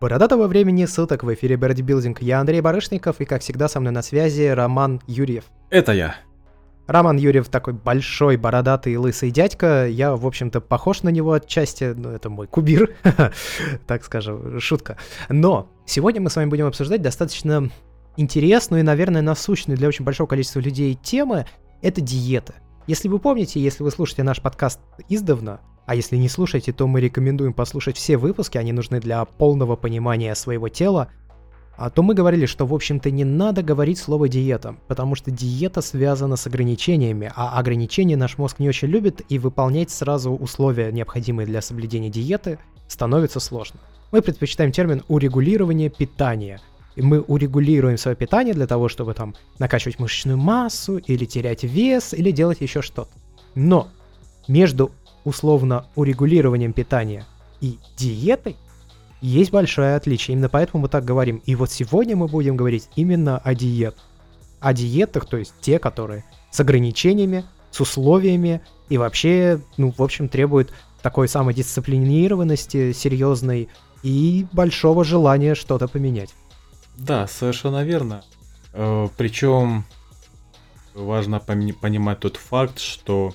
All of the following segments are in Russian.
Бородатого времени суток в эфире Бодибилдинг. Я Андрей Барышников, и как всегда со мной на связи Роман Юрьев. Это я. Роман Юрьев такой большой, бородатый, лысый дядька. Я, в общем-то, похож на него отчасти. Ну, это мой кубир, так скажем, шутка. Но сегодня мы с вами будем обсуждать достаточно интересную и, наверное, насущную для очень большого количества людей темы. Это диета. Если вы помните, если вы слушаете наш подкаст издавна, а если не слушаете, то мы рекомендуем послушать все выпуски, они нужны для полного понимания своего тела. А то мы говорили, что, в общем-то, не надо говорить слово диета, потому что диета связана с ограничениями, а ограничения наш мозг не очень любит, и выполнять сразу условия, необходимые для соблюдения диеты, становится сложно. Мы предпочитаем термин урегулирование питания. И мы урегулируем свое питание для того, чтобы там накачивать мышечную массу, или терять вес, или делать еще что-то. Но между условно урегулированием питания и диетой, есть большое отличие. Именно поэтому мы так говорим. И вот сегодня мы будем говорить именно о диетах. О диетах, то есть те, которые с ограничениями, с условиями и вообще, ну, в общем, требуют такой самодисциплинированности серьезной и большого желания что-то поменять. Да, совершенно верно. Э, Причем важно понимать тот факт, что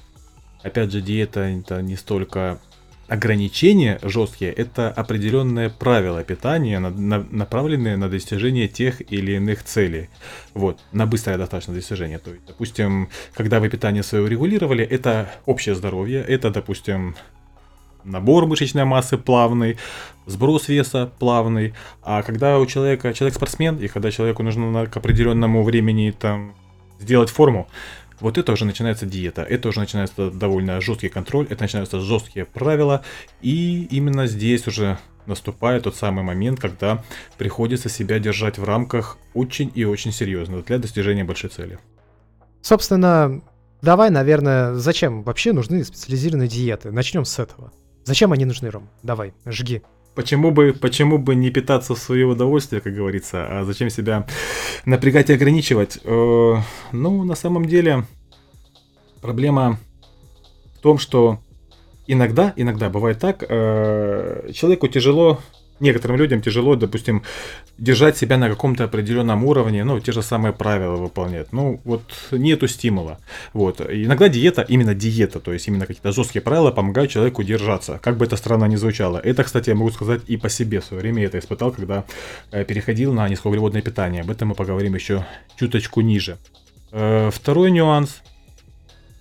опять же, диета это не столько ограничения жесткие, это определенные правила питания, на, на, направленные на достижение тех или иных целей. Вот, на быстрое достаточно достижение. То есть, допустим, когда вы питание свое регулировали, это общее здоровье, это, допустим, набор мышечной массы плавный, сброс веса плавный. А когда у человека, человек спортсмен, и когда человеку нужно к определенному времени там сделать форму, вот это уже начинается диета, это уже начинается довольно жесткий контроль, это начинаются жесткие правила, и именно здесь уже наступает тот самый момент, когда приходится себя держать в рамках очень и очень серьезно для достижения большой цели. Собственно, давай, наверное, зачем вообще нужны специализированные диеты? Начнем с этого. Зачем они нужны, Ром? Давай, жги. Почему бы, почему бы не питаться в свое удовольствие, как говорится, а зачем себя напрягать и ограничивать? Э, ну, на самом деле, проблема в том, что иногда, иногда бывает так, э, человеку тяжело некоторым людям тяжело, допустим, держать себя на каком-то определенном уровне, ну, те же самые правила выполнять. Ну, вот нету стимула. Вот. Иногда диета, именно диета, то есть именно какие-то жесткие правила помогают человеку держаться, как бы это странно ни звучало. Это, кстати, я могу сказать и по себе в свое время я это испытал, когда э, переходил на низкоуглеводное питание. Об этом мы поговорим еще чуточку ниже. Э, второй нюанс –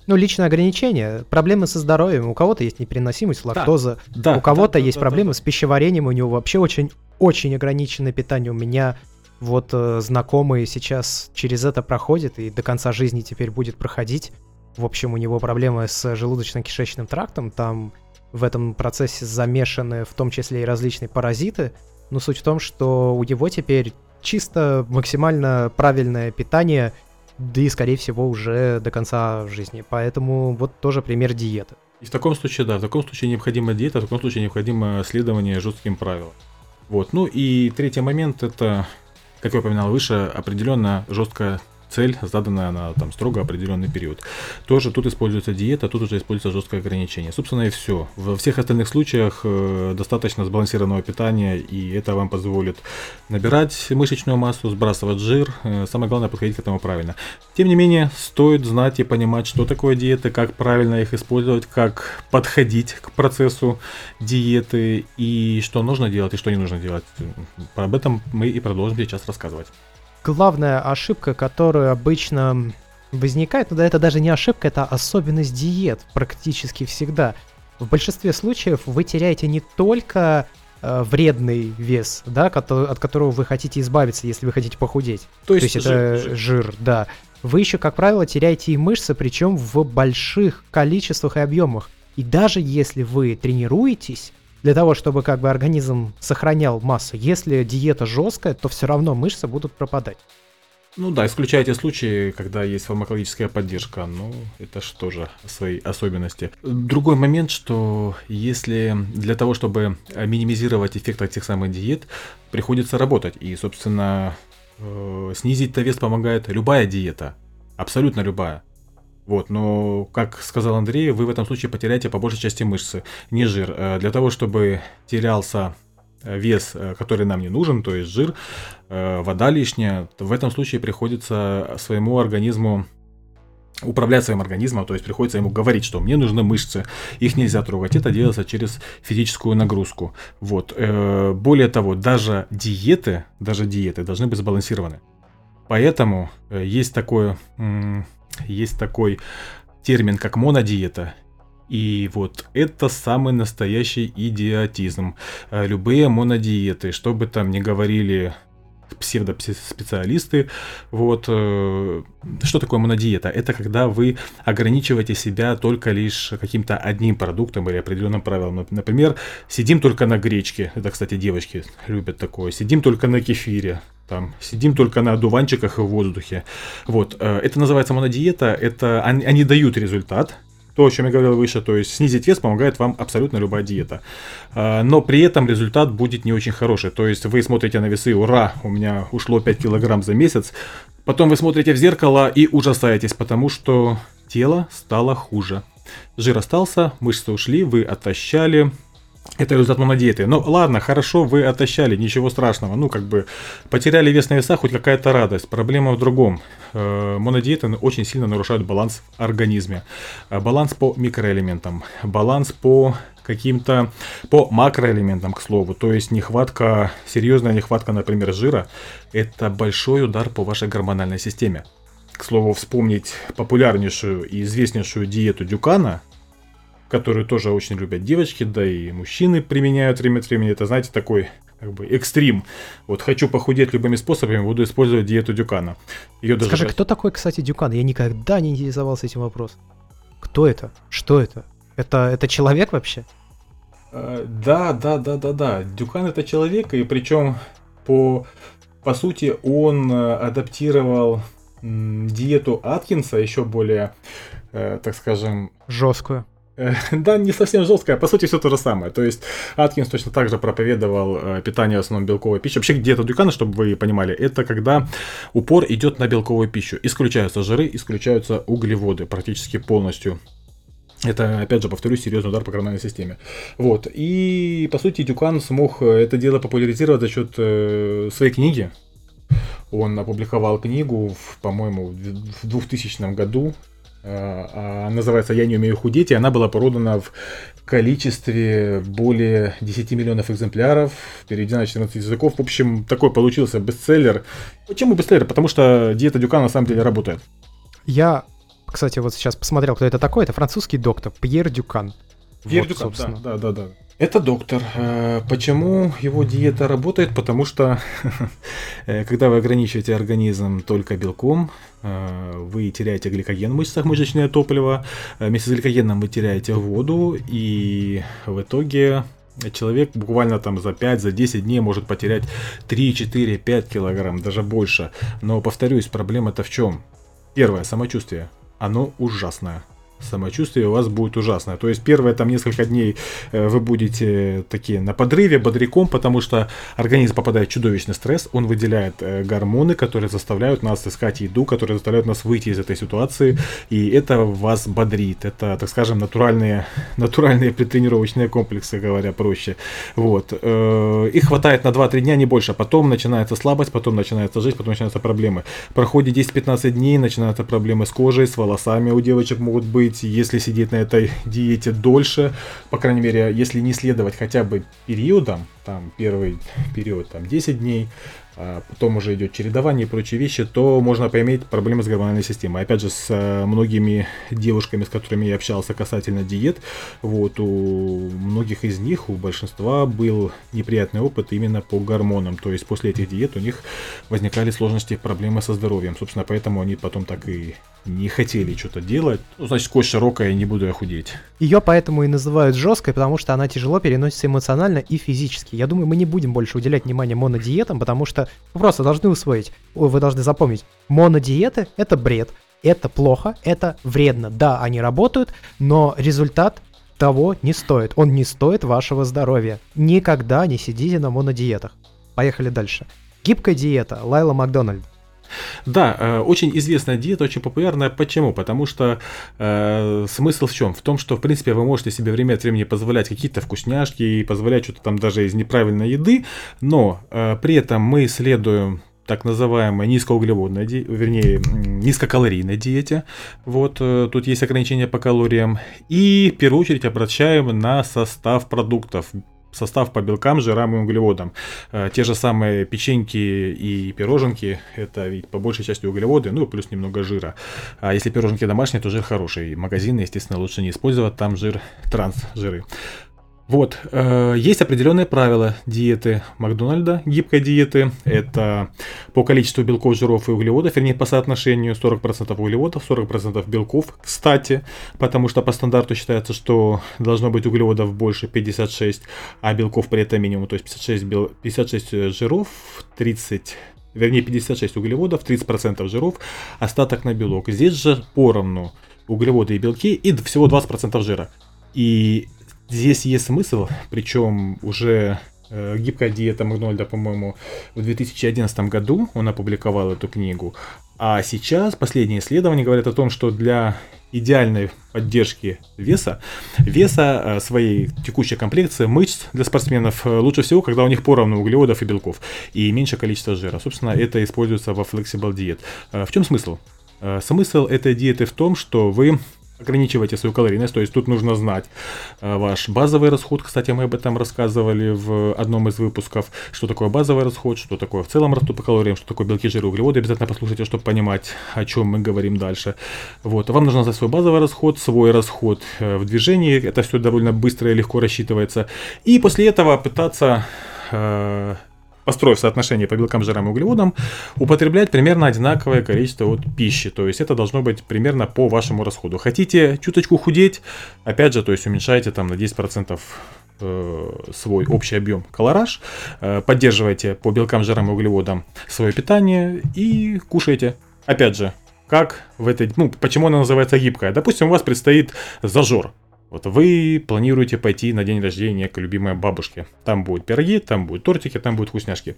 ну, личное ограничение, проблемы со здоровьем. У кого-то есть непереносимость лактозы, да, у кого-то да, есть да, проблемы да, да. с пищеварением, у него вообще очень, очень ограниченное питание. У меня вот э, знакомый сейчас через это проходит и до конца жизни теперь будет проходить. В общем, у него проблемы с желудочно-кишечным трактом, там в этом процессе замешаны в том числе и различные паразиты. Но суть в том, что у него теперь чисто максимально правильное питание — да и, скорее всего, уже до конца жизни. Поэтому вот тоже пример диеты. И в таком случае, да, в таком случае необходима диета, в таком случае необходимо следование жестким правилам. Вот. Ну и третий момент это, как я упоминал выше, определенно жесткая цель, заданная на там строго определенный период. Тоже тут используется диета, тут уже используется жесткое ограничение. Собственно и все. Во всех остальных случаях э, достаточно сбалансированного питания, и это вам позволит набирать мышечную массу, сбрасывать жир. Э, самое главное подходить к этому правильно. Тем не менее, стоит знать и понимать, что такое диеты, как правильно их использовать, как подходить к процессу диеты и что нужно делать и что не нужно делать. Об этом мы и продолжим сейчас рассказывать главная ошибка, которая обычно возникает, ну да, это даже не ошибка, это особенность диет практически всегда. В большинстве случаев вы теряете не только э, вредный вес, да, от которого вы хотите избавиться, если вы хотите похудеть. То есть, То есть жир, это жир. жир, да. Вы еще, как правило, теряете и мышцы, причем в больших количествах и объемах. И даже если вы тренируетесь, для того, чтобы как бы организм сохранял массу. Если диета жесткая, то все равно мышцы будут пропадать. Ну да, исключая те случаи, когда есть фармакологическая поддержка, ну это же тоже свои особенности. Другой момент, что если для того, чтобы минимизировать эффект от тех самых диет, приходится работать, и, собственно, э, снизить-то вес помогает любая диета, абсолютно любая. Вот, но, как сказал Андрей, вы в этом случае потеряете по большей части мышцы, не жир. Э, для того, чтобы терялся вес, который нам не нужен, то есть жир, вода лишняя, в этом случае приходится своему организму управлять своим организмом, то есть приходится ему говорить, что мне нужны мышцы, их нельзя трогать, это делается через физическую нагрузку. Вот. Более того, даже диеты, даже диеты должны быть сбалансированы. Поэтому есть такое, есть такой термин, как монодиета. И вот это самый настоящий идиотизм. Э, любые монодиеты, что бы там ни говорили псевдоспециалисты. Вот э, что такое монодиета? Это когда вы ограничиваете себя только лишь каким-то одним продуктом или определенным правилом. Например, сидим только на гречке. Это, кстати, девочки любят такое. Сидим только на кефире там сидим только на одуванчиках и в воздухе. Вот, э, это называется монодиета, это они, они дают результат, то, о чем я говорил выше, то есть снизить вес помогает вам абсолютно любая диета. Э, но при этом результат будет не очень хороший. То есть вы смотрите на весы, ура, у меня ушло 5 килограмм за месяц. Потом вы смотрите в зеркало и ужасаетесь, потому что тело стало хуже. Жир остался, мышцы ушли, вы отощали, это результат монодиеты. Ну ладно, хорошо, вы отощали, ничего страшного. Ну, как бы потеряли вес на весах, хоть какая-то радость. Проблема в другом. Э, монодиеты очень сильно нарушают баланс в организме. Э, баланс по микроэлементам, баланс по каким-то по макроэлементам, к слову. То есть нехватка, серьезная нехватка, например, жира, это большой удар по вашей гормональной системе. К слову, вспомнить популярнейшую и известнейшую диету Дюкана – которую тоже очень любят девочки, да и мужчины применяют время от времени. Это, знаете, такой как бы экстрим. Вот хочу похудеть любыми способами, буду использовать диету Дюкана. Ее даже Скажи, кто такой, кстати, Дюкан? Я никогда не интересовался этим вопросом. Кто это? Что это? Это, это человек вообще? Uh, да, да, да, да, да. Дюкан это человек, и причем по, по сути он э, адаптировал диету Аткинса еще более, э, так скажем... Жесткую. Э, да, не совсем жесткая, по сути, все то же самое. То есть Аткинс точно так же проповедовал э, питание в основном белковой пищи. Вообще, где-то Дюкана, чтобы вы понимали, это когда упор идет на белковую пищу. Исключаются жиры, исключаются углеводы практически полностью. Это, опять же, повторюсь, серьезный удар по гормональной системе. Вот. И, по сути, Дюкан смог это дело популяризировать за счет э, своей книги. Он опубликовал книгу, в, по-моему, в 2000 году, называется «Я не умею худеть», и она была продана в количестве более 10 миллионов экземпляров, переведена на 14 языков. В общем, такой получился бестселлер. Почему бестселлер? Потому что диета Дюка на самом деле работает. Я, кстати, вот сейчас посмотрел, кто это такой. Это французский доктор Пьер Дюкан. Пьер вот, Дюкан, собственно. да, да, да, да. Это доктор. Э, почему его диета работает? Потому что э, когда вы ограничиваете организм только белком, э, вы теряете гликоген в мышцах, мышечное топливо. Вместе с гликогеном вы теряете воду, и в итоге человек буквально там за 5, за 10 дней может потерять 3, 4, 5 килограмм, даже больше. Но повторюсь, проблема-то в чем? Первое, самочувствие. Оно ужасное самочувствие у вас будет ужасное. То есть первые там несколько дней э, вы будете такие на подрыве, бодряком, потому что организм попадает в чудовищный стресс, он выделяет э, гормоны, которые заставляют нас искать еду, которые заставляют нас выйти из этой ситуации, и это вас бодрит. Это, так скажем, натуральные, натуральные предтренировочные комплексы, говоря проще. Вот. Э, их хватает на 2-3 дня, не больше. Потом начинается слабость, потом начинается жизнь, потом начинаются проблемы. Проходит 10-15 дней, начинаются проблемы с кожей, с волосами у девочек могут быть, быть, если сидеть на этой диете дольше, по крайней мере, если не следовать хотя бы периодам, там первый период там 10 дней, а потом уже идет чередование и прочие вещи, то можно поиметь проблемы с гормональной системой. Опять же, с э, многими девушками, с которыми я общался касательно диет, вот, у многих из них, у большинства был неприятный опыт именно по гормонам. То есть после этих диет у них возникали сложности, проблемы со здоровьем. Собственно, поэтому они потом так и не хотели что-то делать. Ну, значит, кость широкая, не буду я худеть. Ее поэтому и называют жесткой, потому что она тяжело переносится эмоционально и физически. Я думаю, мы не будем больше уделять внимание монодиетам, потому что вы просто должны усвоить, вы должны запомнить, монодиеты — это бред, это плохо, это вредно. Да, они работают, но результат того не стоит. Он не стоит вашего здоровья. Никогда не сидите на монодиетах. Поехали дальше. Гибкая диета. Лайла Макдональд. Да, э, очень известная диета, очень популярная. Почему? Потому что э, смысл в чем? В том, что, в принципе, вы можете себе время от времени позволять какие-то вкусняшки и позволять что-то там даже из неправильной еды, но э, при этом мы следуем так называемой низкоуглеводной, ди... вернее, низкокалорийной диете. Вот э, тут есть ограничения по калориям. И в первую очередь обращаем на состав продуктов состав по белкам, жирам и углеводам. Э, те же самые печеньки и пироженки, это ведь по большей части углеводы, ну плюс немного жира. А если пироженки домашние, то жир хороший. Магазины, естественно, лучше не использовать, там жир, транс жиры. Вот, э, есть определенные правила диеты Макдональда, гибкой диеты. Это по количеству белков, жиров и углеводов, вернее по соотношению 40% углеводов, 40% белков, кстати, потому что по стандарту считается, что должно быть углеводов больше 56, а белков при этом минимум, то есть 56, бел... 56 жиров, 30 вернее 56 углеводов, 30% жиров, остаток на белок. Здесь же поровну углеводы и белки и всего 20% жира. И Здесь есть смысл, причем уже э, гибкая диета Макдональда, по-моему, в 2011 году он опубликовал эту книгу. А сейчас последние исследования говорят о том, что для идеальной поддержки веса, веса э, своей текущей комплекции мышц для спортсменов э, лучше всего, когда у них поровну углеводов и белков и меньше количество жира. Собственно, это используется во Flexible Diet. В чем смысл? Смысл этой диеты в том, что вы ограничивайте свою калорийность, то есть тут нужно знать э, ваш базовый расход, кстати, мы об этом рассказывали в одном из выпусков, что такое базовый расход, что такое в целом расход по калориям, что такое белки, жиры, углеводы, обязательно послушайте, чтобы понимать, о чем мы говорим дальше. Вот, вам нужно знать свой базовый расход, свой расход э, в движении, это все довольно быстро и легко рассчитывается, и после этого пытаться э, построив соотношение по белкам, жирам и углеводам, употреблять примерно одинаковое количество вот пищи. То есть это должно быть примерно по вашему расходу. Хотите чуточку худеть, опять же, то есть уменьшайте там на 10% э, свой общий объем колораж, э, поддерживайте по белкам, жирам и углеводам свое питание и кушайте. Опять же, как в этой, ну, почему она называется гибкая? Допустим, у вас предстоит зажор, вот вы планируете пойти на день рождения к любимой бабушке. Там будут пироги, там будут тортики, там будут вкусняшки.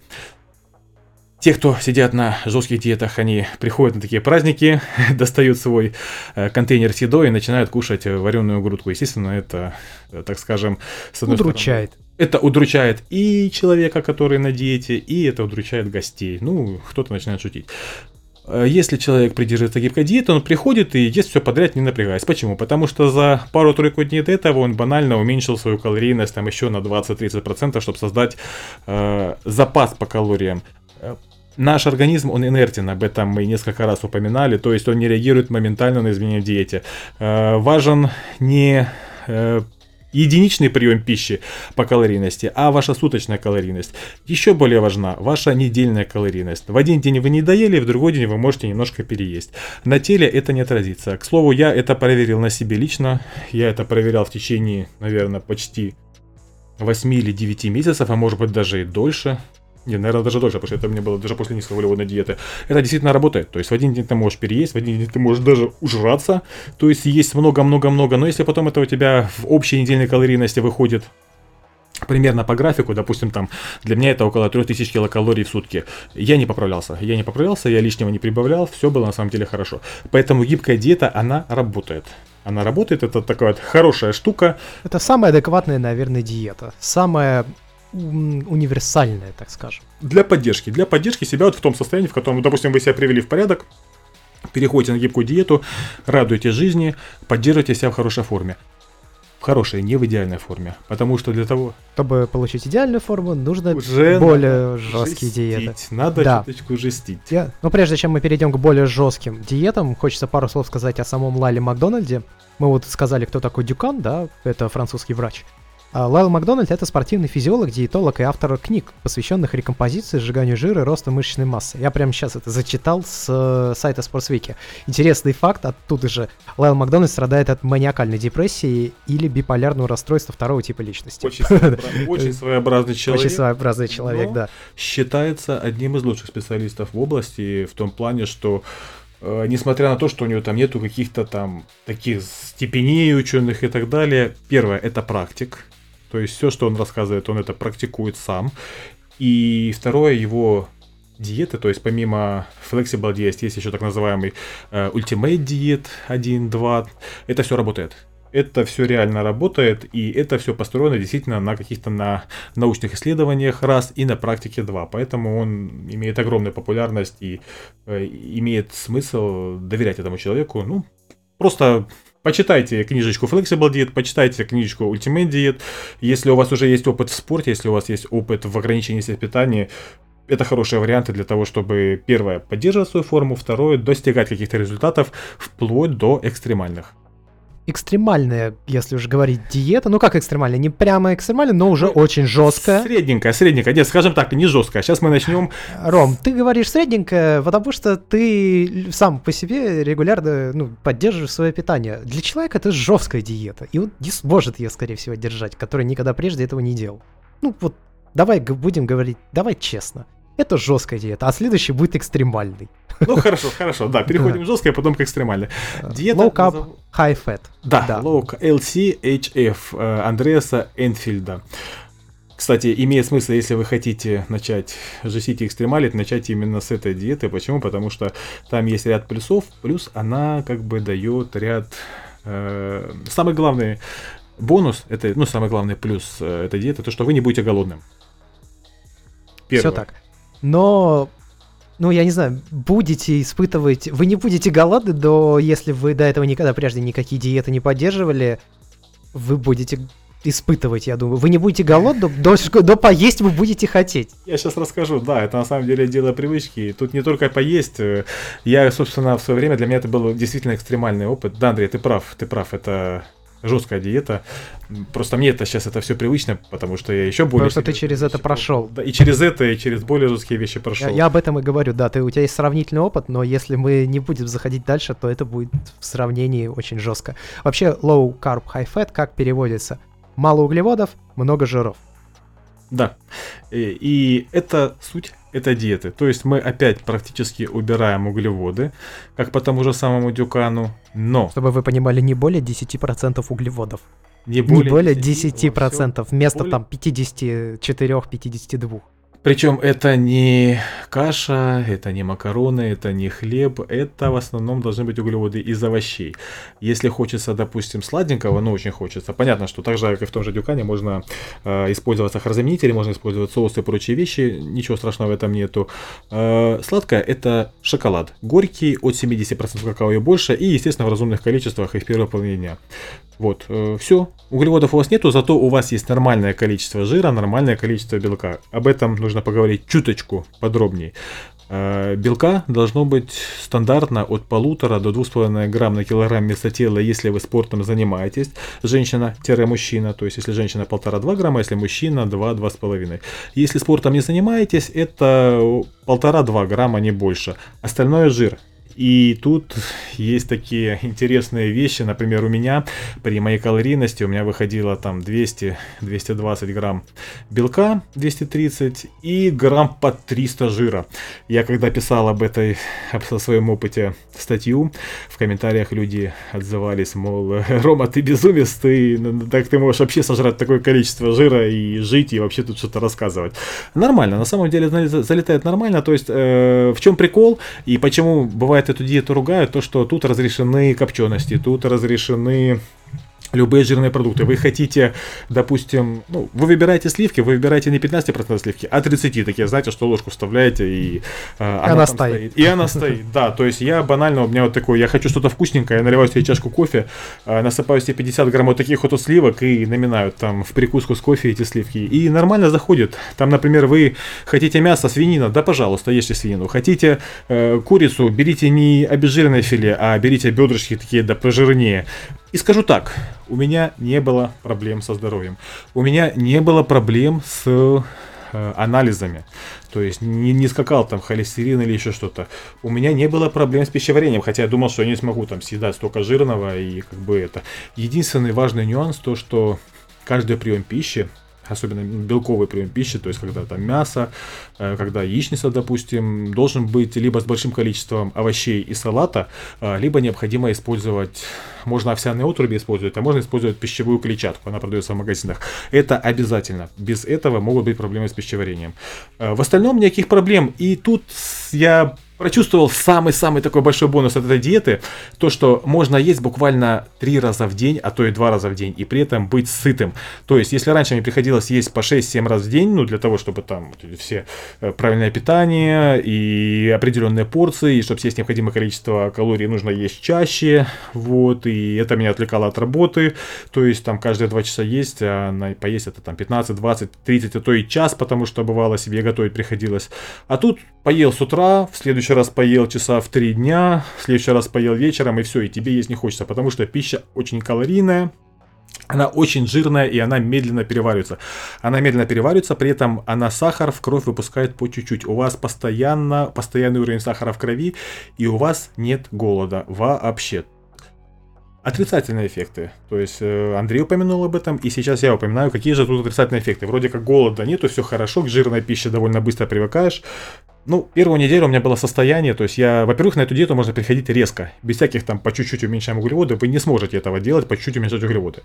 Те, кто сидят на жестких диетах, они приходят на такие праздники, достают свой э, контейнер с едой и начинают кушать вареную грудку. Естественно, это, э, так скажем, с одной удручает. Стороны, это удручает и человека, который на диете, и это удручает гостей. Ну, кто-то начинает шутить. Э, если человек придерживается гибкой диеты, он приходит и ест все подряд, не напрягаясь. Почему? Потому что за пару-тройку дней до этого он банально уменьшил свою калорийность там еще на 20-30%, чтобы создать э, запас по калориям. Э, наш организм, он инертен, об этом мы несколько раз упоминали, то есть он не реагирует моментально на изменения в диете. Э, важен не э, единичный прием пищи по калорийности, а ваша суточная калорийность. Еще более важна ваша недельная калорийность. В один день вы не доели, в другой день вы можете немножко переесть. На теле это не отразится. К слову, я это проверил на себе лично. Я это проверял в течение, наверное, почти 8 или 9 месяцев, а может быть даже и дольше. Не, наверное, даже дольше, потому что это меня было даже после низкоуглеводной диеты. Это действительно работает. То есть в один день ты можешь переесть, в один день ты можешь даже ужраться. То есть есть много-много-много. Но если потом это у тебя в общей недельной калорийности выходит примерно по графику, допустим, там, для меня это около 3000 килокалорий в сутки. Я не поправлялся, я не поправлялся, я лишнего не прибавлял, все было на самом деле хорошо. Поэтому гибкая диета, она работает. Она работает, это такая вот хорошая штука. Это самая адекватная, наверное, диета. Самая универсальная, так скажем. Для поддержки. Для поддержки себя вот в том состоянии, в котором, допустим, вы себя привели в порядок, переходите на гибкую диету, радуете жизни, поддерживаете себя в хорошей форме. В хорошей, не в идеальной форме. Потому что для того... Чтобы получить идеальную форму, нужно Уже более жесткие жестить. диеты. Надо да. чуточку жестить. Я... Но прежде чем мы перейдем к более жестким диетам, хочется пару слов сказать о самом Лайле Макдональде. Мы вот сказали, кто такой Дюкан, да, это французский врач. А, Лайл Макдональд — это спортивный физиолог, диетолог и автор книг, посвященных рекомпозиции, сжиганию жира и росту мышечной массы. Я прямо сейчас это зачитал с э, сайта Sportswiki. Интересный факт, оттуда же. Лайл Макдональд страдает от маниакальной депрессии или биполярного расстройства второго типа личности. Очень, своеобра... очень своеобразный человек. Очень своеобразный человек, да. Считается одним из лучших специалистов в области в том плане, что э, несмотря на то, что у него там нету каких-то там таких степеней ученых и так далее, первое, это практик, то есть все, что он рассказывает, он это практикует сам. И второе, его диеты, то есть помимо Flexible Diet есть еще так называемый э, Ultimate Diet 1, 2. Это все работает. Это все реально работает, и это все построено действительно на каких-то на научных исследованиях раз и на практике два. Поэтому он имеет огромную популярность и э, имеет смысл доверять этому человеку. Ну, просто Почитайте книжечку Flexible Diet, почитайте книжечку Ultimate Diet. Если у вас уже есть опыт в спорте, если у вас есть опыт в ограничении себе питания, это хорошие варианты для того, чтобы, первое, поддерживать свою форму, второе, достигать каких-то результатов, вплоть до экстремальных экстремальная, если уж говорить, диета. Ну как экстремальная? Не прямо экстремальная, но уже ну, очень жесткая. Средненькая, средненькая. Нет, скажем так, не жесткая. Сейчас мы начнем. Ром, ты говоришь средненькая, потому что ты сам по себе регулярно ну, поддерживаешь свое питание. Для человека это жесткая диета. И он не сможет ее, скорее всего, держать, который никогда прежде этого не делал. Ну вот, давай будем говорить, давай честно. Это жесткая диета, а следующий будет экстремальный. Ну хорошо, хорошо, да, переходим да. жестко, а потом к экстремальной. Диета low carb, назов... high fat. Да, да. low LCHF э, Андреаса Энфильда. Кстати, имеет смысл, если вы хотите начать жестить и экстремалить, начать именно с этой диеты. Почему? Потому что там есть ряд плюсов, плюс она как бы дает ряд... Э, самый главный бонус, это, ну, самый главный плюс э, этой диеты, то, что вы не будете голодным. Первое. Все так. Но ну, я не знаю, будете испытывать... Вы не будете голодны, но если вы до этого никогда прежде никакие диеты не поддерживали, вы будете испытывать, я думаю. Вы не будете голодны, до, до поесть вы будете хотеть. Я сейчас расскажу, да, это на самом деле дело привычки. Тут не только поесть. Э, я, собственно, в свое время, для меня это был действительно экстремальный опыт. Да, Андрей, ты прав, ты прав, это жесткая диета. Просто мне это сейчас это все привычно, потому что я еще более... Потому что ты через это прошел. Да, и через это, и через более жесткие вещи прошел. Я, я об этом и говорю, да, ты, у тебя есть сравнительный опыт, но если мы не будем заходить дальше, то это будет в сравнении очень жестко. Вообще, low carb, high fat как переводится? Мало углеводов, много жиров. Да. И, и это суть это диеты. То есть мы опять практически убираем углеводы, как по тому же самому Дюкану, но... Чтобы вы понимали, не более 10% углеводов. Не более, не более 10%, 10% вместо более... там 54-52%. Причем это не каша, это не макароны, это не хлеб, это в основном должны быть углеводы из овощей. Если хочется, допустим, сладенького, ну очень хочется, понятно, что так же, как и в том же дюкане, можно э, использовать сахарозаменители, можно использовать соусы и прочие вещи, ничего страшного в этом нету. Э, сладкое это шоколад, горький, от 70% какао и больше, и, естественно, в разумных количествах и в первой половине дня. Вот, э, все. Углеводов у вас нету, зато у вас есть нормальное количество жира, нормальное количество белка. Об этом нужно поговорить чуточку подробнее. Э, белка должно быть стандартно от полутора до 2,5 грамм на килограмм веса тела, если вы спортом занимаетесь, женщина-мужчина, то есть если женщина 1,5-2 грамма, если мужчина 2-2,5. Если спортом не занимаетесь, это 1,5-2 грамма, не больше. Остальное жир. И тут есть такие интересные вещи. Например, у меня при моей калорийности у меня выходило там 200-220 грамм белка, 230 и грамм по 300 жира. Я когда писал об этой, о своем опыте статью, в комментариях люди отзывались, мол, Рома, ты безумец, ты, так ты можешь вообще сожрать такое количество жира и жить, и вообще тут что-то рассказывать. Нормально, на самом деле залетает нормально, то есть э, в чем прикол и почему бывает бывает эту диету ругают, то что тут разрешены копчености, тут разрешены любые жирные продукты. Вы хотите, допустим, ну, вы выбираете сливки, вы выбираете не 15% сливки, а 30 такие, знаете, что ложку вставляете и э, она, она стоит. стоит. И она стоит, да. То есть я банально, у меня вот такой, я хочу что-то вкусненькое, я наливаю себе чашку кофе, э, насыпаю себе 50 грамм вот таких вот сливок и наминаю там в прикуску с кофе эти сливки. И нормально заходит. Там, например, вы хотите мясо, свинина, да, пожалуйста, ешьте свинину. Хотите э, курицу, берите не обезжиренное филе, а берите бедрышки такие, да, пожирнее. И скажу так, у меня не было проблем со здоровьем. У меня не было проблем с э, анализами. То есть не, не скакал там холестерин или еще что-то. У меня не было проблем с пищеварением, хотя я думал, что я не смогу там съедать столько жирного и как бы это. Единственный важный нюанс то, что каждый прием пищи особенно белковый прием пищи, то есть когда там мясо, э, когда яичница, допустим, должен быть либо с большим количеством овощей и салата, э, либо необходимо использовать, можно овсяные отруби использовать, а можно использовать пищевую клетчатку, она продается в магазинах. Это обязательно. Без этого могут быть проблемы с пищеварением. Э, в остальном никаких проблем. И тут я прочувствовал самый-самый такой большой бонус от этой диеты, то, что можно есть буквально три раза в день, а то и два раза в день, и при этом быть сытым. То есть, если раньше мне приходилось есть по 6-7 раз в день, ну, для того, чтобы там все э, правильное питание и определенные порции, и чтобы съесть необходимое количество калорий, нужно есть чаще, вот, и это меня отвлекало от работы, то есть, там, каждые два часа есть, а на поесть это там 15, 20, 30, а то и час, потому что бывало себе готовить приходилось. А тут поел с утра, в следующий раз поел часа в три дня, в следующий раз поел вечером, и все, и тебе есть не хочется, потому что пища очень калорийная, она очень жирная и она медленно переваривается. Она медленно переваривается, при этом она сахар в кровь выпускает по чуть-чуть. У вас постоянно, постоянный уровень сахара в крови, и у вас нет голода вообще. Отрицательные эффекты. То есть э, Андрей упомянул об этом, и сейчас я упоминаю, какие же тут отрицательные эффекты. Вроде как голода нету, все хорошо, к жирной пище довольно быстро привыкаешь, ну, первую неделю у меня было состояние, то есть я, во-первых, на эту диету можно переходить резко, без всяких там по чуть-чуть уменьшаем углеводы, вы не сможете этого делать, по чуть-чуть уменьшать углеводы.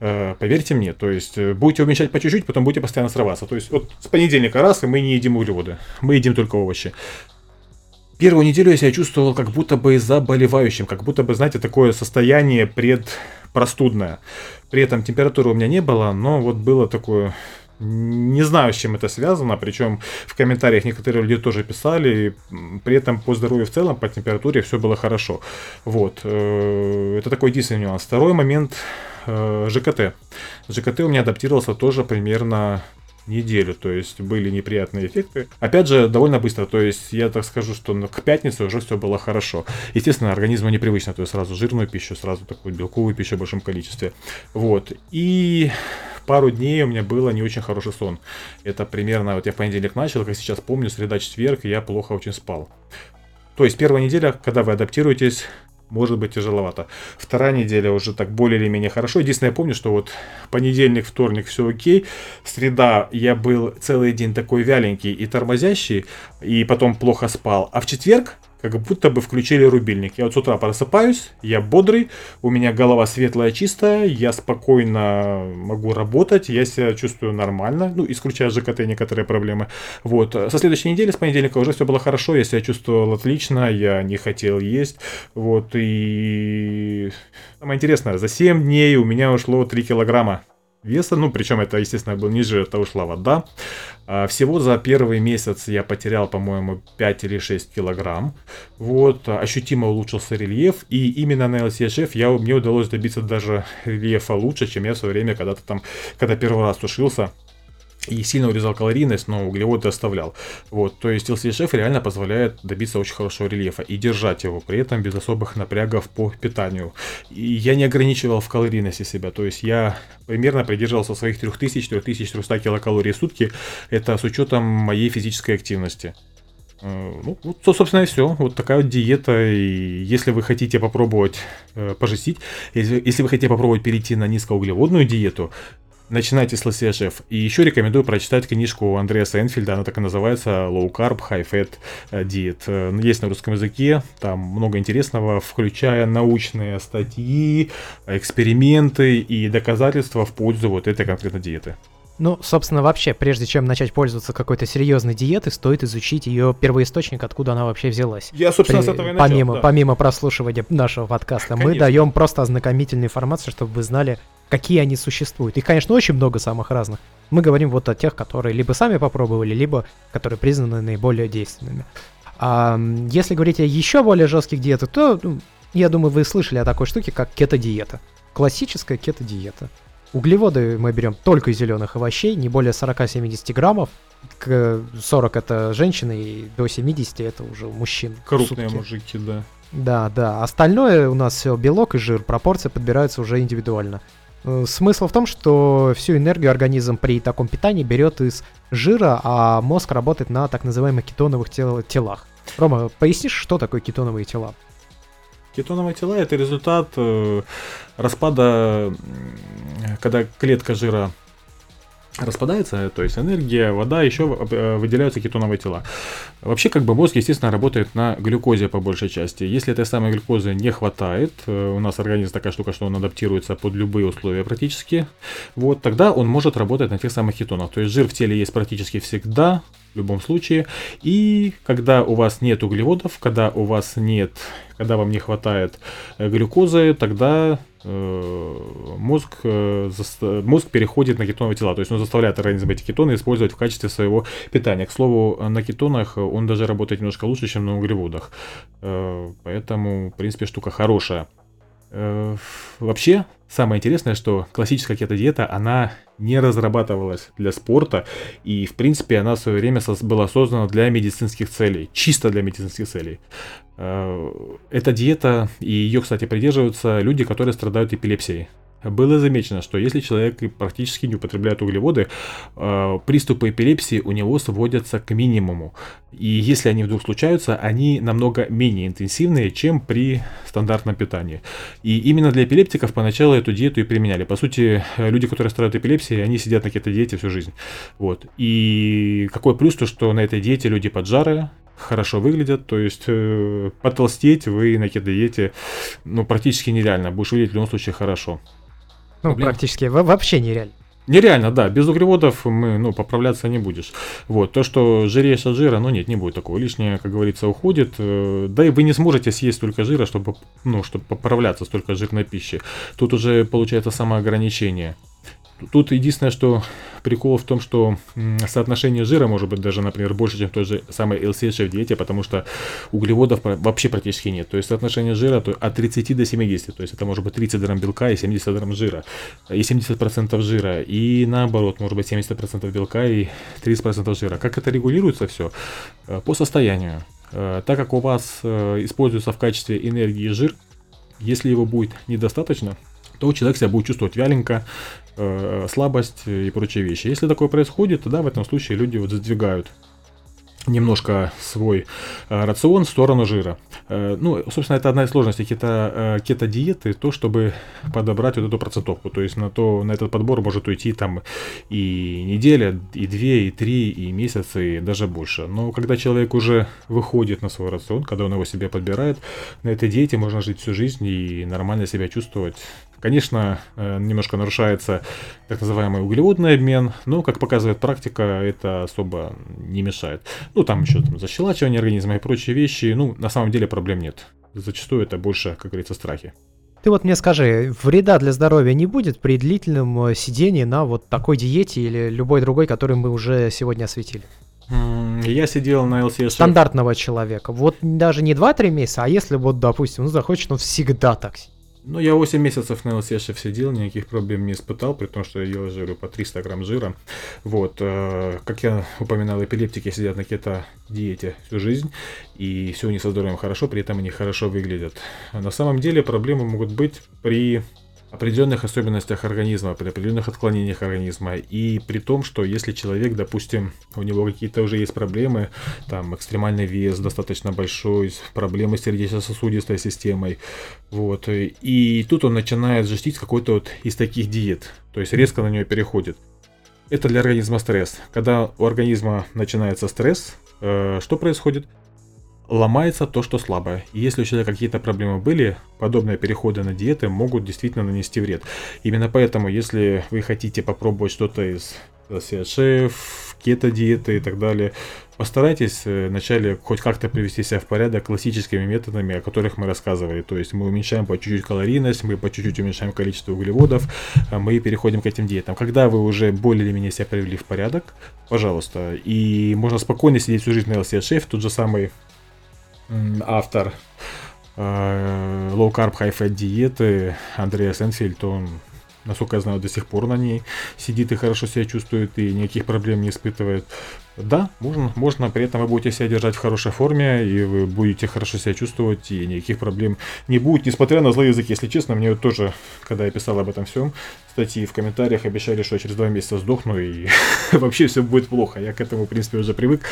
Э, поверьте мне, то есть э, будете уменьшать по чуть-чуть, потом будете постоянно срываться. То есть вот с понедельника раз, и мы не едим углеводы, мы едим только овощи. Первую неделю я себя чувствовал как будто бы заболевающим, как будто бы, знаете, такое состояние предпростудное. При этом температуры у меня не было, но вот было такое не знаю, с чем это связано, причем в комментариях некоторые люди тоже писали, при этом по здоровью в целом, по температуре все было хорошо. Вот, э, это такой единственный нюанс. Второй момент, э, ЖКТ. ЖКТ у меня адаптировался тоже примерно неделю, то есть были неприятные эффекты. Опять же, довольно быстро, то есть я так скажу, что к пятнице уже все было хорошо. Естественно, организму непривычно, то есть сразу жирную пищу, сразу такую белковую пищу в большом количестве. Вот, и пару дней у меня было не очень хороший сон. Это примерно, вот я в понедельник начал, как сейчас помню, среда, четверг, я плохо очень спал. То есть первая неделя, когда вы адаптируетесь, может быть тяжеловато. Вторая неделя уже так более или менее хорошо. Единственное, я помню, что вот понедельник, вторник все окей. Среда я был целый день такой вяленький и тормозящий, и потом плохо спал. А в четверг как будто бы включили рубильник. Я вот с утра просыпаюсь, я бодрый, у меня голова светлая, чистая, я спокойно могу работать, я себя чувствую нормально, ну, исключая ЖКТ некоторые проблемы. Вот, со следующей недели, с понедельника уже все было хорошо, я себя чувствовал отлично, я не хотел есть, вот, и самое интересное, за 7 дней у меня ушло 3 килограмма веса, ну, причем это, естественно, был ниже, это ушла вода. А, всего за первый месяц я потерял, по-моему, 5 или 6 килограмм. Вот, ощутимо улучшился рельеф, и именно на LCHF я, мне удалось добиться даже рельефа лучше, чем я в свое время когда-то там, когда первый раз сушился и сильно урезал калорийность, но углеводы оставлял. Вот, то есть LCHF реально позволяет добиться очень хорошего рельефа и держать его при этом без особых напрягов по питанию. И я не ограничивал в калорийности себя, то есть я примерно придерживался своих 3000-3300 килокалорий в сутки, это с учетом моей физической активности. Э, ну, вот, собственно, и все. Вот такая вот диета. И если вы хотите попробовать э, пожестить, если, если вы хотите попробовать перейти на низкоуглеводную диету, начинайте с LCHF. И еще рекомендую прочитать книжку Андреаса Энфильда, она так и называется Low Carb, High Fat Diet. Э, есть на русском языке, там много интересного, включая научные статьи, эксперименты и доказательства в пользу вот этой конкретной диеты. Ну, собственно, вообще, прежде чем начать пользоваться какой-то серьезной диетой, стоит изучить ее первоисточник, откуда она вообще взялась. Я, собственно, При... с этого и начал, помимо, да. помимо прослушивания нашего подкаста, Конечно. мы даем просто ознакомительную информацию, чтобы вы знали, какие они существуют. Их, конечно, очень много самых разных. Мы говорим вот о тех, которые либо сами попробовали, либо которые признаны наиболее действенными. А если говорить о еще более жестких диетах, то, ну, я думаю, вы слышали о такой штуке, как кето-диета. Классическая кето-диета. Углеводы мы берем только из зеленых овощей, не более 40-70 граммов. К 40 это женщины, и до 70 это уже мужчин. Крупные мужики, да. Да, да. Остальное у нас все белок и жир. Пропорции подбираются уже индивидуально. Э, смысл в том, что всю энергию организм при таком питании берет из жира, а мозг работает на так называемых кетоновых тел- телах. Рома, пояснишь, что такое кетоновые тела? Кетоновые тела это результат э, распада, когда клетка жира распадается, то есть энергия, вода, еще э, выделяются кетоновые тела. Вообще, как бы мозг, естественно, работает на глюкозе по большей части. Если этой самой глюкозы не хватает, э, у нас организм такая штука, что он адаптируется под любые условия практически, вот, тогда он может работать на тех самых кетонах. То есть жир в теле есть практически всегда, в любом случае. И когда у вас нет углеводов, когда у вас нет, когда вам не хватает э, глюкозы, тогда мозг, э, мозг переходит на кетоновые тела. То есть он заставляет организм эти кетоны использовать в качестве своего питания. К слову, на кетонах он даже работает немножко лучше, чем на углеводах. Поэтому, в принципе, штука хорошая. Вообще, самое интересное, что классическая кето-диета, она не разрабатывалась для спорта, и, в принципе, она в свое время была создана для медицинских целей, чисто для медицинских целей. Э, эта диета, и ее, кстати, придерживаются люди, которые страдают эпилепсией было замечено, что если человек практически не употребляет углеводы, э, приступы эпилепсии у него сводятся к минимуму. И если они вдруг случаются, они намного менее интенсивные, чем при стандартном питании. И именно для эпилептиков поначалу эту диету и применяли. По сути, люди, которые страдают эпилепсией, они сидят на этой диете всю жизнь. Вот. И какой плюс то, что на этой диете люди поджарые, хорошо выглядят, то есть э, потолстеть вы на кето-диете ну, практически нереально, будешь выглядеть в любом случае хорошо. Ну, Проблем... практически вообще нереально. Нереально, да, без углеводов мы, ну, поправляться не будешь. Вот, то, что жиреешь от жира, ну, нет, не будет такого. Лишнее, как говорится, уходит. Э, да и вы не сможете съесть столько жира, чтобы, ну, чтобы поправляться столько жирной пищи. Тут уже получается самоограничение. Тут единственное, что прикол в том, что соотношение жира может быть даже, например, больше, чем в той же самой LCH в диете, потому что углеводов вообще практически нет. То есть соотношение жира то от 30 до 70, то есть это может быть 30 грамм белка и 70 грамм жира, и 70% жира, и наоборот, может быть 70% белка и 30% жира. Как это регулируется все? Э, по состоянию. Э, так как у вас э, используется в качестве энергии жир, если его будет недостаточно, то человек себя будет чувствовать вяленько, э, слабость и прочие вещи. Если такое происходит, тогда в этом случае люди вот задвигают немножко свой э, рацион в сторону жира. Э, ну, собственно, это одна из сложностей кето, э, кето-диеты, то, чтобы подобрать вот эту процентовку. То есть на, то, на этот подбор может уйти там и неделя, и две, и три, и месяц, и даже больше. Но когда человек уже выходит на свой рацион, когда он его себе подбирает, на этой диете можно жить всю жизнь и нормально себя чувствовать. Конечно, э, немножко нарушается так называемый углеводный обмен, но, как показывает практика, это особо не мешает. Ну, там еще там, защелачивание организма и прочие вещи, ну, на самом деле проблем нет. Зачастую это больше, как говорится, страхи. Ты вот мне скажи, вреда для здоровья не будет при длительном э, сидении на вот такой диете или любой другой, который мы уже сегодня осветили? Я сидел на LCS. Стандартного человека. Вот даже не 2-3 месяца, а если вот, допустим, он захочет, он всегда так сидит. Ну, я 8 месяцев на ЛСЕшев сидел, никаких проблем не испытал, при том, что я ел жиру по 300 грамм жира. Вот, э, как я упоминал, эпилептики сидят на кето-диете всю жизнь, и все у них со здоровьем хорошо, при этом они хорошо выглядят. На самом деле проблемы могут быть при определенных особенностях организма, при определенных отклонениях организма. И при том, что если человек, допустим, у него какие-то уже есть проблемы, там экстремальный вес достаточно большой, проблемы с сердечно-сосудистой системой, вот, и тут он начинает жестить какой-то вот из таких диет, то есть резко на нее переходит. Это для организма стресс. Когда у организма начинается стресс, э, что происходит? Ломается то, что слабое. И если у человека какие-то проблемы были, подобные переходы на диеты могут действительно нанести вред. Именно поэтому, если вы хотите попробовать что-то из шеф, кето-диеты и так далее, постарайтесь э, вначале хоть как-то привести себя в порядок классическими методами, о которых мы рассказывали. То есть мы уменьшаем по чуть-чуть калорийность, мы по чуть-чуть уменьшаем количество углеводов, а мы переходим к этим диетам. Когда вы уже более или менее себя привели в порядок, пожалуйста, и можно спокойно сидеть всю жизнь на LCS Chef, тот же самый автор э, low carb high fat диеты Андреа Сенфельд, он, насколько я знаю, до сих пор на ней сидит и хорошо себя чувствует и никаких проблем не испытывает. Да, можно, можно, при этом вы будете себя держать в хорошей форме, и вы будете хорошо себя чувствовать, и никаких проблем не будет, несмотря на злой язык, если честно, мне тоже, когда я писал об этом всем, статьи в комментариях обещали, что я через два месяца сдохну, и вообще все будет плохо, я к этому, в принципе, уже привык,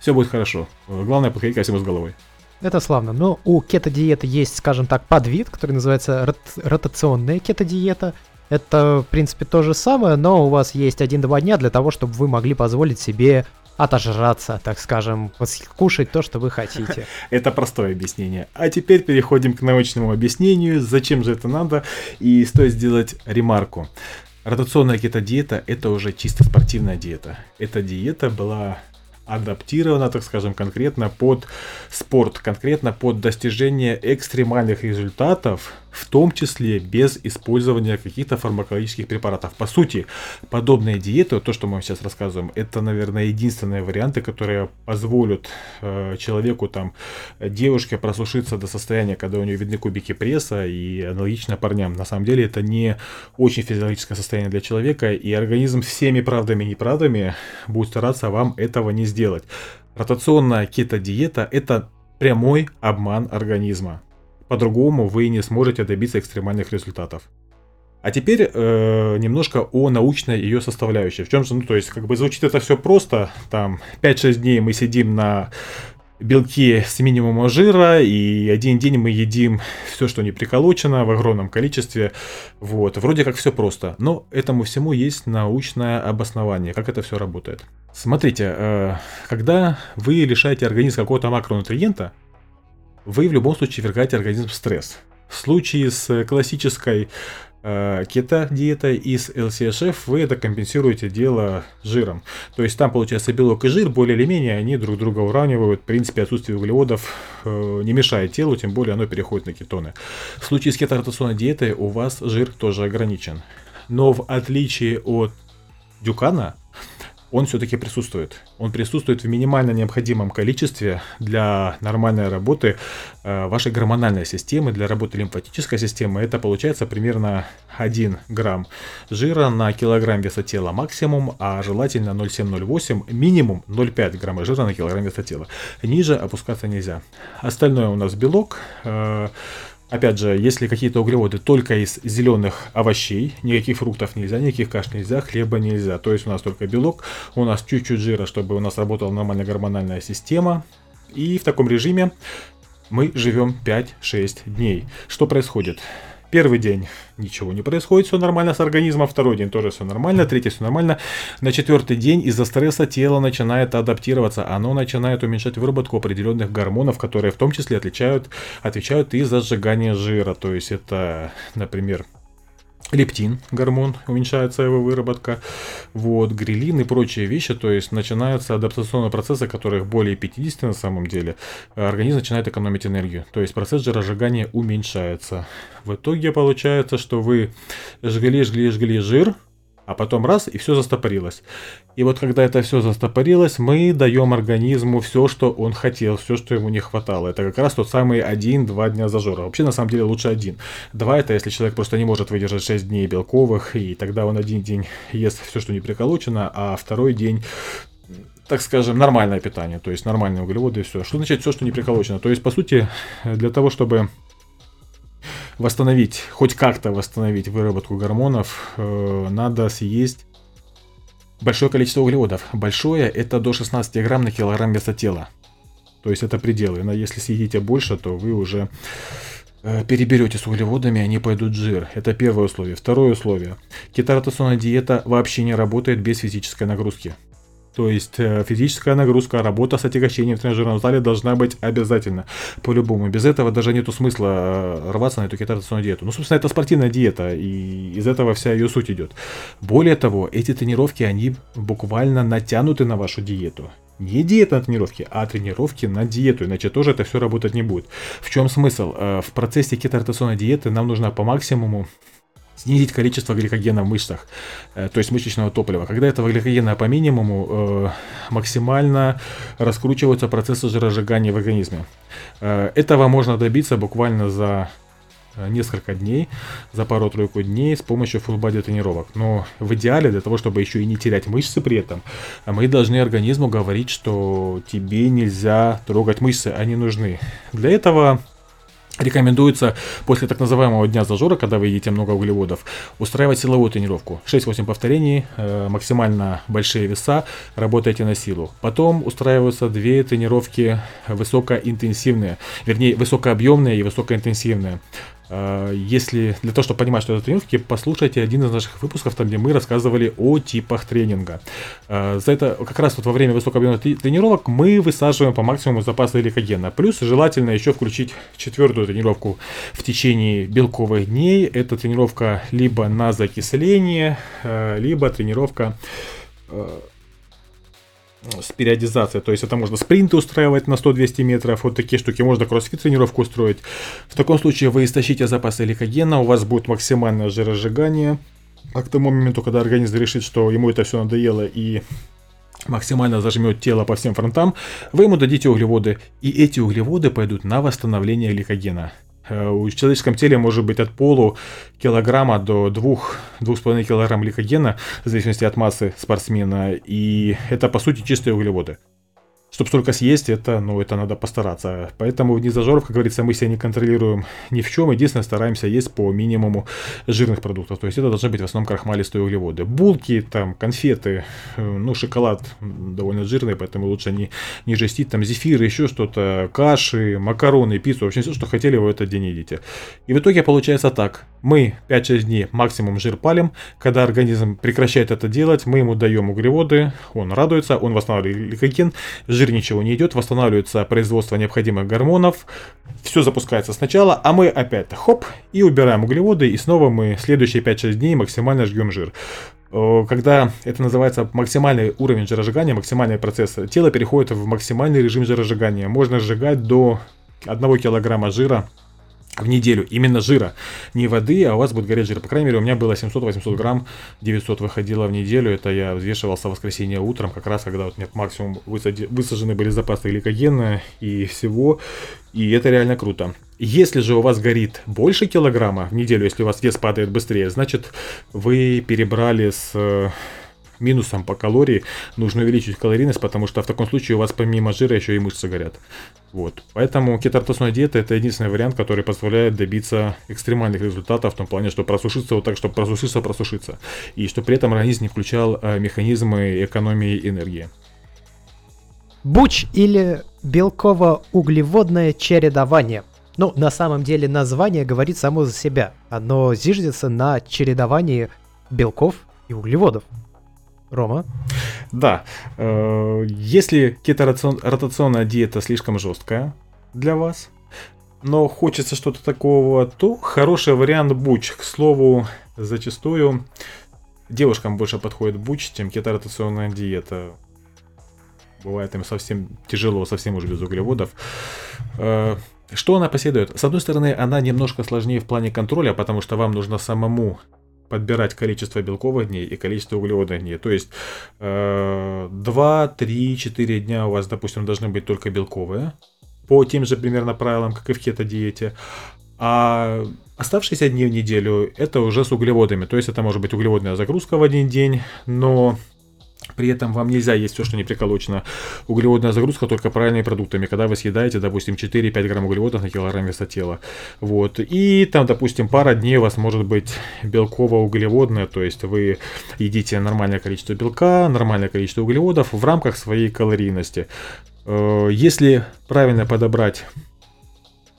все будет хорошо. Главное, подходить ко всему с головой. Это славно. Но у кето-диеты есть, скажем так, подвид, который называется рот- ротационная кето-диета. это, в принципе, то же самое, но у вас есть один-два дня для того, чтобы вы могли позволить себе отожраться, так скажем, кушать то, что вы хотите. Это простое объяснение. А теперь переходим к научному объяснению, зачем же это надо, и стоит сделать ремарку. Ротационная кето-диета – это уже чисто спортивная диета. Эта диета была адаптирована, так скажем, конкретно под спорт, конкретно под достижение экстремальных результатов в том числе без использования каких-то фармакологических препаратов. По сути, подобные диеты, то, что мы сейчас рассказываем, это, наверное, единственные варианты, которые позволят э, человеку, там, девушке просушиться до состояния, когда у нее видны кубики пресса, и аналогично парням. На самом деле, это не очень физиологическое состояние для человека, и организм всеми правдами и неправдами будет стараться вам этого не сделать. Ротационная кето-диета – это прямой обман организма. По-другому вы не сможете добиться экстремальных результатов. А теперь э, немножко о научной ее составляющей. В чем же, ну, то есть, как бы звучит это все просто. Там 5-6 дней мы сидим на белке с минимумом жира, и один день мы едим все, что не приколочено в огромном количестве. Вот, вроде как все просто. Но этому всему есть научное обоснование, как это все работает. Смотрите, э, когда вы лишаете организм какого-то макронутриента, вы в любом случае вергаете организм в стресс. В случае с классической э, кето-диетой и с LCHF вы это компенсируете дело жиром. То есть там получается белок и жир более или менее они друг друга уравнивают. В принципе отсутствие углеводов э, не мешает телу, тем более оно переходит на кетоны. В случае с кеторотационной диетой у вас жир тоже ограничен. Но в отличие от Дюкана, он все-таки присутствует. Он присутствует в минимально необходимом количестве для нормальной работы э, вашей гормональной системы, для работы лимфатической системы. Это получается примерно 1 грамм жира на килограмм веса тела максимум, а желательно 0,7-0,8, минимум 0,5 грамма жира на килограмм веса тела. Ниже опускаться нельзя. Остальное у нас белок, э, Опять же, если какие-то углеводы только из зеленых овощей, никаких фруктов нельзя, никаких каш нельзя, хлеба нельзя. То есть у нас только белок, у нас чуть-чуть жира, чтобы у нас работала нормальная гормональная система. И в таком режиме мы живем 5-6 дней. Что происходит? Первый день ничего не происходит, все нормально с организмом, второй день тоже все нормально, третий все нормально. На четвертый день из-за стресса тело начинает адаптироваться, оно начинает уменьшать выработку определенных гормонов, которые в том числе отличают, отвечают и за сжигание жира. То есть это, например, лептин, гормон, уменьшается его выработка, вот, грилин и прочие вещи, то есть начинаются адаптационные процессы, которых более 50 на самом деле, организм начинает экономить энергию, то есть процесс жиросжигания уменьшается. В итоге получается, что вы жгли, жгли, жгли жир, а потом раз, и все застопорилось. И вот когда это все застопорилось, мы даем организму все, что он хотел, все, что ему не хватало. Это как раз тот самый один-два дня зажора. Вообще, на самом деле, лучше один. Два это если человек просто не может выдержать 6 дней белковых, и тогда он один день ест все, что не приколочено, а второй день так скажем, нормальное питание, то есть нормальные углеводы и все. Что значит все, что не приколочено? То есть, по сути, для того, чтобы восстановить, хоть как-то восстановить выработку гормонов, э, надо съесть большое количество углеводов. Большое это до 16 грамм на килограмм веса тела. То есть это пределы. Но если съедите больше, то вы уже э, переберете с углеводами, они пойдут в жир. Это первое условие. Второе условие. Кеторотационная диета вообще не работает без физической нагрузки. То есть э, физическая нагрузка, работа с отягощением в тренажерном зале должна быть обязательно. По-любому. Без этого даже нету смысла э, рваться на эту кетогенную диету. Ну, собственно, это спортивная диета, и из этого вся ее суть идет. Более того, эти тренировки, они буквально натянуты на вашу диету. Не диета на тренировки, а тренировки на диету, иначе тоже это все работать не будет. В чем смысл? Э, в процессе кеторотационной диеты нам нужно по максимуму снизить количество гликогена в мышцах, э, то есть мышечного топлива. Когда этого гликогена по минимуму, э, максимально раскручиваются процессы жиросжигания в организме. Э, этого можно добиться буквально за несколько дней, за пару-тройку дней с помощью full тренировок. Но в идеале, для того, чтобы еще и не терять мышцы при этом, мы должны организму говорить, что тебе нельзя трогать мышцы, они нужны. Для этого Рекомендуется после так называемого дня зажора, когда вы едите много углеводов, устраивать силовую тренировку. 6-8 повторений, э, максимально большие веса, работайте на силу. Потом устраиваются две тренировки высокоинтенсивные, вернее высокообъемные и высокоинтенсивные. Э, если для того, чтобы понимать, что это тренировки, послушайте один из наших выпусков, там, где мы рассказывали о типах тренинга. Э, за это как раз вот во время высокообъемных тренировок мы высаживаем по максимуму запасы гликогена. Плюс желательно еще включить четвертую тренировку в течение белковых дней. Это тренировка либо на закисление, э, либо тренировка с периодизацией. То есть это можно спринты устраивать на 100-200 метров, вот такие штуки, можно кроссфит тренировку устроить. В таком случае вы истощите запасы гликогена, у вас будет максимальное жиросжигание. А к тому моменту, когда организм решит, что ему это все надоело и максимально зажмет тело по всем фронтам, вы ему дадите углеводы, и эти углеводы пойдут на восстановление гликогена. Э, в человеческом теле может быть от полу килограмма до 2-2,5 килограмм гликогена, в зависимости от массы спортсмена, и это по сути чистые углеводы чтобы столько съесть, это, ну, это надо постараться. Поэтому в дни зажоров, как говорится, мы себя не контролируем ни в чем. Единственное, стараемся есть по минимуму жирных продуктов. То есть это должны быть в основном крахмалистые углеводы. Булки, там, конфеты, э, ну, шоколад довольно жирный, поэтому лучше не, не жестить. Там зефир, еще что-то, каши, макароны, пиццу, вообще все, что хотели, вы в этот день едите. И в итоге получается так. Мы 5-6 дней максимум жир палим. Когда организм прекращает это делать, мы ему даем углеводы, он радуется, он восстанавливает гликоген, жир ничего не идет, восстанавливается производство необходимых гормонов, все запускается сначала, а мы опять хоп и убираем углеводы, и снова мы следующие 5-6 дней максимально жгем жир когда это называется максимальный уровень жиросжигания, максимальный процесс, тело переходит в максимальный режим жиросжигания. Можно сжигать до 1 килограмма жира в неделю именно жира, не воды, а у вас будет гореть жир. По крайней мере, у меня было 700-800 грамм, 900 выходило в неделю. Это я взвешивался в воскресенье утром, как раз когда вот меня максимум высади, высажены были запасы гликогена и всего. И это реально круто. Если же у вас горит больше килограмма в неделю, если у вас вес падает быстрее, значит вы перебрали с минусом по калории нужно увеличить калорийность, потому что в таком случае у вас помимо жира еще и мышцы горят. Вот. Поэтому кетортосная диета это единственный вариант, который позволяет добиться экстремальных результатов в том плане, что просушиться вот так, чтобы просушиться, просушиться. И что при этом организм не включал э, механизмы экономии энергии. Буч или белково-углеводное чередование. Ну, на самом деле название говорит само за себя. Оно зиждется на чередовании белков и углеводов. Рома? Да. Э, если кеторотационная диета слишком жесткая для вас, но хочется что-то такого, то хороший вариант буч. К слову, зачастую девушкам больше подходит буч, чем кеторотационная диета. Бывает им совсем тяжело, совсем уже без углеводов. Э, что она поседует? С одной стороны, она немножко сложнее в плане контроля, потому что вам нужно самому подбирать количество белковых дней и количество углеводных дней. То есть э, 2, 3, 4 дня у вас, допустим, должны быть только белковые, по тем же примерно правилам, как и в кето-диете. А оставшиеся дни в неделю это уже с углеводами. То есть это может быть углеводная загрузка в один день, но при этом вам нельзя есть все, что не приколочено. Углеводная загрузка только правильными продуктами. Когда вы съедаете, допустим, 4-5 грамм углеводов на килограмм веса тела. Вот. И там, допустим, пара дней у вас может быть белково-углеводная. То есть вы едите нормальное количество белка, нормальное количество углеводов в рамках своей калорийности. Э, если правильно подобрать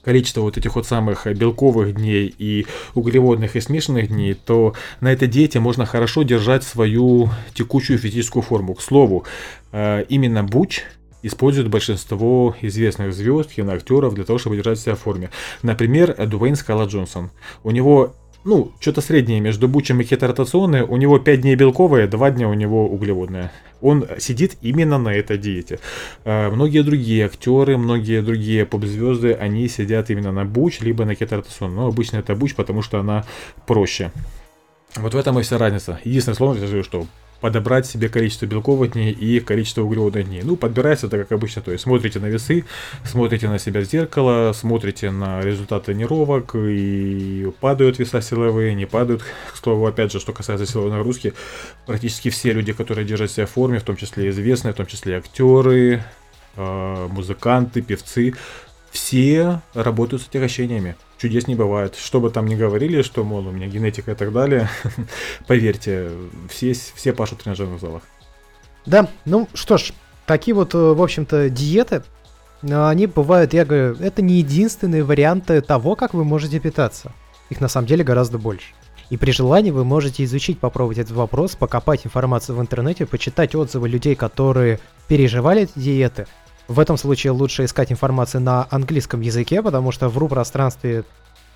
количество вот этих вот самых белковых дней и углеводных и смешанных дней, то на этой диете можно хорошо держать свою текущую физическую форму. К слову, э, именно буч используют большинство известных звезд, киноактеров для того, чтобы держать себя в форме. Например, Дуэйн Скала Джонсон. У него ну, что-то среднее между бучем и кеторотационной. У него 5 дней белковое, 2 дня у него углеводное. Он сидит именно на этой диете. А, многие другие актеры, многие другие поп-звезды, они сидят именно на буч, либо на кеторотационной. Но обычно это буч, потому что она проще. Вот в этом и вся разница. Единственное слово, что подобрать себе количество белковых дней и количество углеводных дней. Ну, подбирается это как обычно, то есть смотрите на весы, смотрите на себя в зеркало, смотрите на результат тренировок, и падают веса силовые, не падают. К слову, опять же, что касается силовой нагрузки, практически все люди, которые держат себя в форме, в том числе известные, в том числе актеры, а, музыканты, певцы, все работают с отягощениями чудес не бывает. Что бы там ни говорили, что, мол, у меня генетика и так далее, поверьте, все, все пашут в тренажерных залах. Да, ну что ж, такие вот, э, в общем-то, диеты. Но они бывают, я говорю, это не единственные варианты того, как вы можете питаться. Их на самом деле гораздо больше. И при желании вы можете изучить, попробовать этот вопрос, покопать информацию в интернете, почитать отзывы людей, которые переживали эти диеты. В этом случае лучше искать информацию на английском языке, потому что в ру-пространстве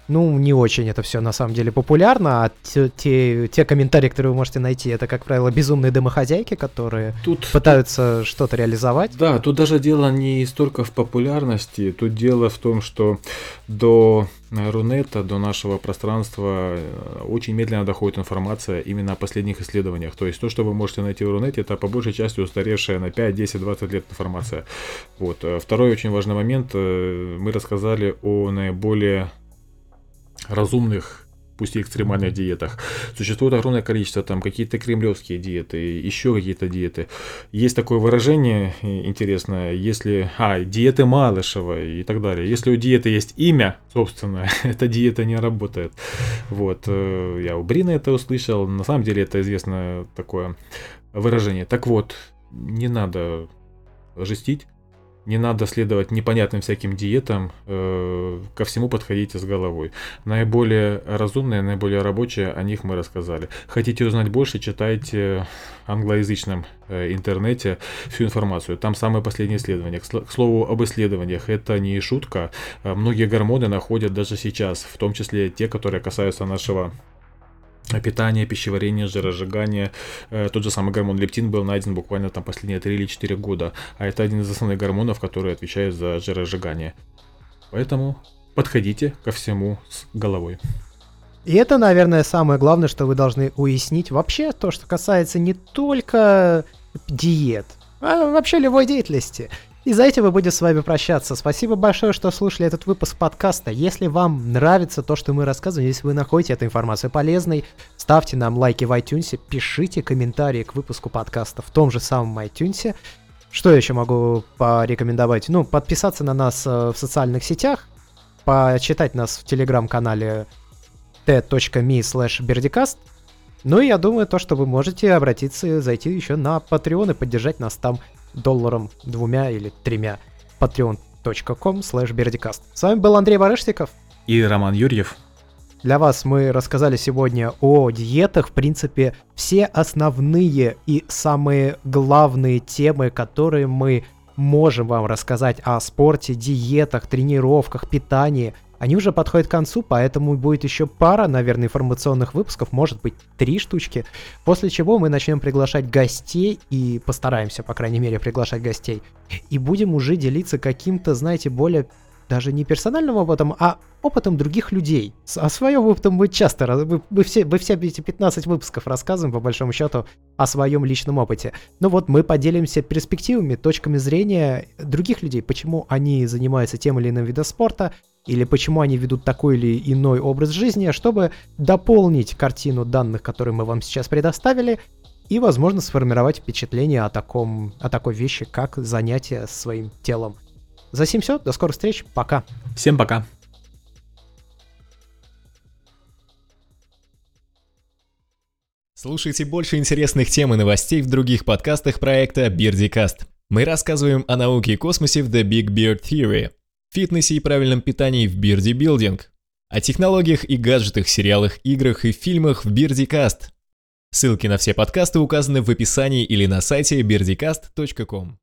ну, не очень это все на самом деле популярно, а те, те, те комментарии, которые вы можете найти, это, как правило, безумные домохозяйки, которые тут, пытаются тут, что-то реализовать. Да, тут даже дело не столько в популярности, тут дело в том, что до Рунета, до нашего пространства э, очень медленно доходит информация именно о последних исследованиях. То есть то, что вы можете найти в Рунете, это по большей части устаревшая на 5, 10, 20 лет информация. Вот. Э, второй очень важный момент. Э, мы рассказали о наиболее разумных пусть и экстремальных диетах. Существует огромное количество, там какие-то кремлевские диеты, еще какие-то диеты. Есть такое выражение э, интересное, если... А, диеты Малышева и так далее. Если у диеты есть имя собственное, эта диета не работает. Вот, э, я у Брина это услышал. На самом деле это известное такое выражение. Так вот, не надо жестить не надо следовать непонятным всяким диетам, э, ко всему подходите с головой. Наиболее разумные, наиболее рабочие, о них мы рассказали. Хотите узнать больше, читайте в англоязычном э, интернете всю информацию. Там самые последние исследования. К, к слову об исследованиях, это не шутка. Э, многие гормоны находят даже сейчас, в том числе те, которые касаются нашего питание, пищеварение, жиросжигание. Э, тот же самый гормон лептин был найден буквально там последние 3 или 4 года. А это один из основных гормонов, который отвечает за жиросжигание. Поэтому подходите ко всему с головой. И это, наверное, самое главное, что вы должны уяснить вообще то, что касается не только диет, а вообще любой деятельности. И за этим мы будем с вами прощаться. Спасибо большое, что слушали этот выпуск подкаста. Если вам нравится то, что мы рассказываем, если вы находите эту информацию полезной, ставьте нам лайки в iTunes, пишите комментарии к выпуску подкаста в том же самом iTunes. Что я еще могу порекомендовать? Ну, подписаться на нас э, в социальных сетях, почитать нас в телеграм-канале t.me slash berdicast. Ну и я думаю, то, что вы можете обратиться, зайти еще на Patreon и поддержать нас там долларом двумя или тремя. patreon.com slash бердикаст. С вами был Андрей Барышников. И Роман Юрьев. Для вас мы рассказали сегодня о диетах. В принципе, все основные и самые главные темы, которые мы можем вам рассказать о спорте, диетах, тренировках, питании – они уже подходят к концу, поэтому будет еще пара, наверное, информационных выпусков, может быть, три штучки, после чего мы начнем приглашать гостей и постараемся, по крайней мере, приглашать гостей. И будем уже делиться каким-то, знаете, более даже не персональным опытом, а опытом других людей. О своем опытом мы часто, мы, мы, все, мы все эти 15 выпусков рассказываем, по большому счету, о своем личном опыте. Но вот мы поделимся перспективами, точками зрения других людей, почему они занимаются тем или иным видом спорта, или почему они ведут такой или иной образ жизни, чтобы дополнить картину данных, которые мы вам сейчас предоставили, и, возможно, сформировать впечатление о, таком, о такой вещи, как занятие своим телом. За сим все, до скорых встреч, пока. Всем пока. Слушайте больше интересных тем и новостей в других подкастах проекта BeardyCast. Мы рассказываем о науке и космосе в The Big Beard Theory, фитнесе и правильном питании в Beardy Building, о технологиях и гаджетах, сериалах, играх и фильмах в BeardyCast. Ссылки на все подкасты указаны в описании или на сайте beardycast.com.